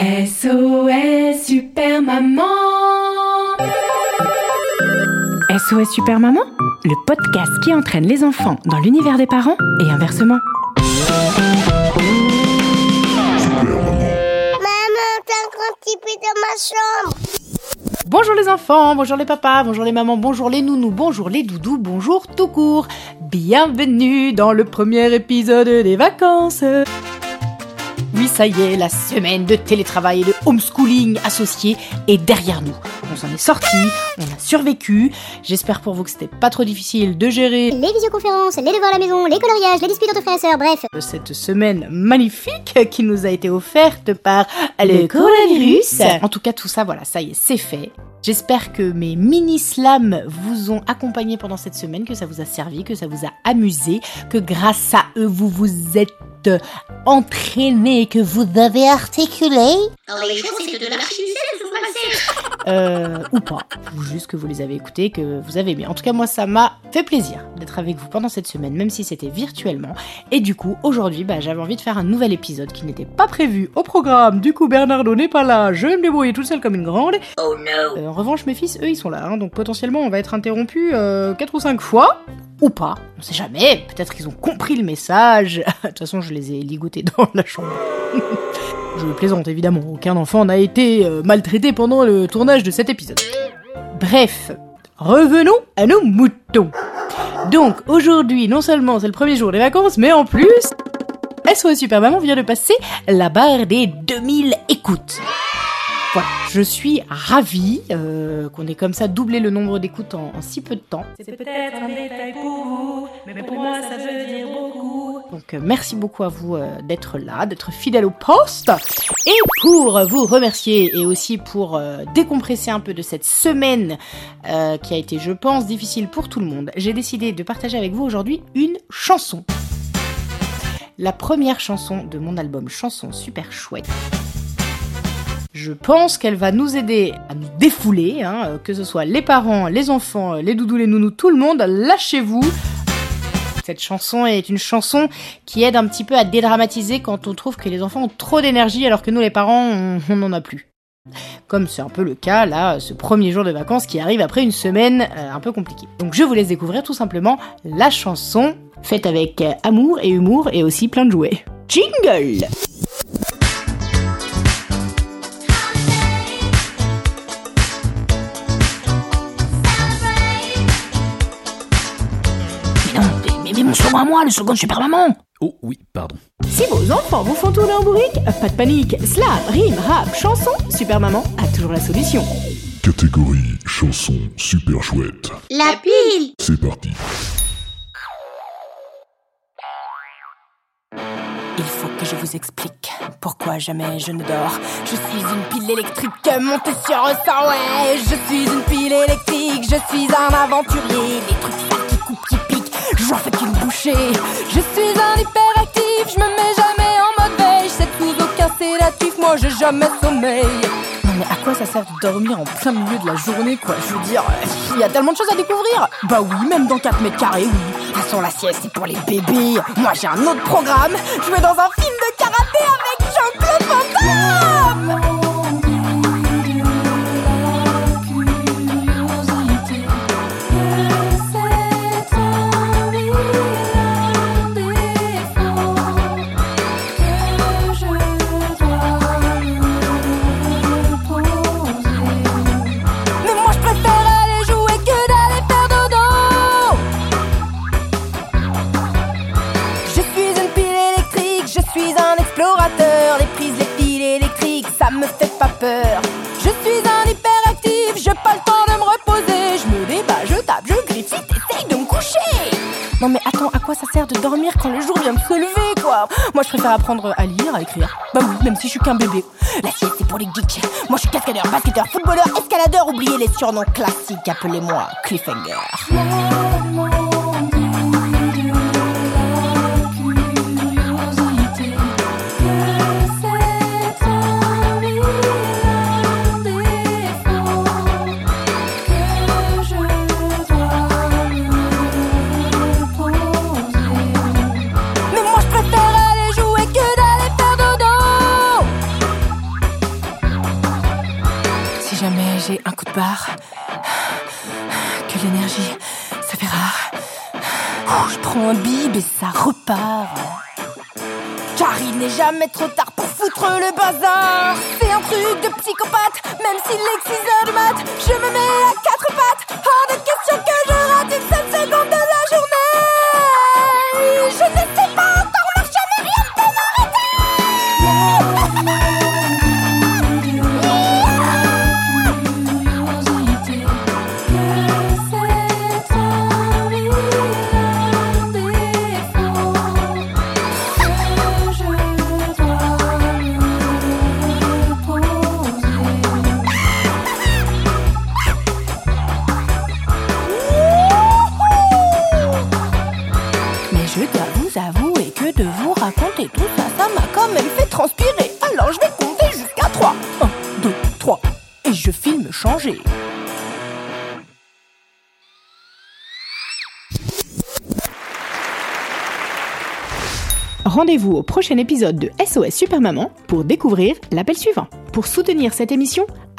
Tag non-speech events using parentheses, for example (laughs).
SOS Super Maman SOS Super Maman, le podcast qui entraîne les enfants dans l'univers des parents et inversement. dans ma chambre. Bonjour les enfants, bonjour les papas, bonjour les mamans, bonjour les nounous, bonjour les doudous, bonjour tout court. Bienvenue dans le premier épisode des vacances. Oui, ça y est, la semaine de télétravail et de homeschooling associé est derrière nous. On s'en est sorti, on a survécu. J'espère pour vous que c'était pas trop difficile de gérer Les visioconférences, les devoirs à la maison, les coloriages, les disputes entre frères et sœurs, bref. cette semaine magnifique qui nous a été offerte par le coronavirus. En tout cas, tout ça, voilà, ça y est, c'est fait. J'espère que mes mini-slams vous ont accompagné pendant cette semaine, que ça vous a servi, que ça vous a amusé, que grâce à eux, vous vous êtes entraîné, que vous avez articulé? de euh, ou pas, ou juste que vous les avez écoutés, que vous avez aimé. En tout cas, moi, ça m'a fait plaisir d'être avec vous pendant cette semaine, même si c'était virtuellement. Et du coup, aujourd'hui, bah, j'avais envie de faire un nouvel épisode qui n'était pas prévu au programme. Du coup, Bernardo n'est pas là, je me débrouille toute seule comme une grande. Oh no euh, En revanche, mes fils, eux, ils sont là, hein, donc potentiellement, on va être interrompu euh, 4 ou 5 fois. Ou pas, on sait jamais, peut-être qu'ils ont compris le message. (laughs) de toute façon, je les ai ligotés dans la chambre. (laughs) Je plaisante évidemment, aucun enfant n'a été euh, maltraité pendant le tournage de cet épisode. Bref, revenons à nos moutons. Donc aujourd'hui, non seulement c'est le premier jour des vacances, mais en plus, SOS Super Maman vient de passer la barre des 2000 écoutes. Voilà, je suis ravie euh, qu'on ait comme ça doublé le nombre d'écoutes en, en si peu de temps. C'est peut-être un détail pour vous, mais pour moi ça veut dire beaucoup. Donc euh, merci beaucoup à vous euh, d'être là, d'être fidèle au poste. Et pour vous remercier et aussi pour décompresser un peu de cette semaine qui a été, je pense, difficile pour tout le monde, j'ai décidé de partager avec vous aujourd'hui une chanson. La première chanson de mon album Chanson super chouette. Je pense qu'elle va nous aider à nous défouler, hein, euh, que ce soit les parents, les enfants, les doudous, les nounous, tout le monde, lâchez-vous. Cette chanson est une chanson qui aide un petit peu à dédramatiser quand on trouve que les enfants ont trop d'énergie alors que nous les parents, on n'en a plus. Comme c'est un peu le cas là, ce premier jour de vacances qui arrive après une semaine euh, un peu compliquée. Donc je vous laisse découvrir tout simplement la chanson faite avec euh, amour et humour et aussi plein de jouets. Jingle à moi, le second super maman Oh oui, pardon. Si vos enfants vous font tourner en bourrique, pas de panique, slam, rime, rap, chanson, Super Maman a toujours la solution. Catégorie chanson super chouette. La pile C'est parti. Il faut que je vous explique pourquoi jamais je ne dors. Je suis une pile électrique montée sur un sang, ouais. Je suis une pile électrique, je suis un aventurier. Des trucs qui coupent, qui piquent, j'en fais qu'une Je suis un hyperactif, je me mets jamais en mode veille. Sais sous aucun sédatif, moi j'ai jamais sommeil. Non mais à quoi ça sert de dormir en plein milieu de la journée quoi? Je veux dire, euh, il y a tellement de choses à découvrir Bah oui, même dans 4 mètres carrés, oui. De toute façon la sieste c'est pour les bébés. Moi j'ai un autre programme, je vais dans un film de karaté avec Jean-Claude Van Damme suis un explorateur Les prises, les fils électriques, ça me fait pas peur Je suis un hyperactif, j'ai pas le temps de me reposer Je me débat, je tape, je griffe, t'essayes de me coucher Non mais attends, à quoi ça sert de dormir quand le jour vient de se lever, quoi? Moi, je préfère apprendre à lire, à écrire. Bah oui, même si je suis qu'un bébé. La sieste, c'est pour les geeks. Moi, je suis cascadeur, basketteur, footballeur, escaladeur. Oubliez les surnoms classiques. Appelez-moi Cliffhanger. De que l'énergie, ça fait rare. Je prends un bib et ça repart. Car il n'est jamais trop tard pour foutre le bazar. C'est un truc de psychopathe, même s'il est 6 heures du mat. Je me mets à quatre pattes. Hors de question que je rate vous avouer que de vous raconter tout ça, ça m'a quand même fait transpirer. Alors je vais compter jusqu'à 3. 1, 2, 3. Et je filme changer. Rendez-vous au prochain épisode de SOS Super Maman pour découvrir l'appel suivant. Pour soutenir cette émission,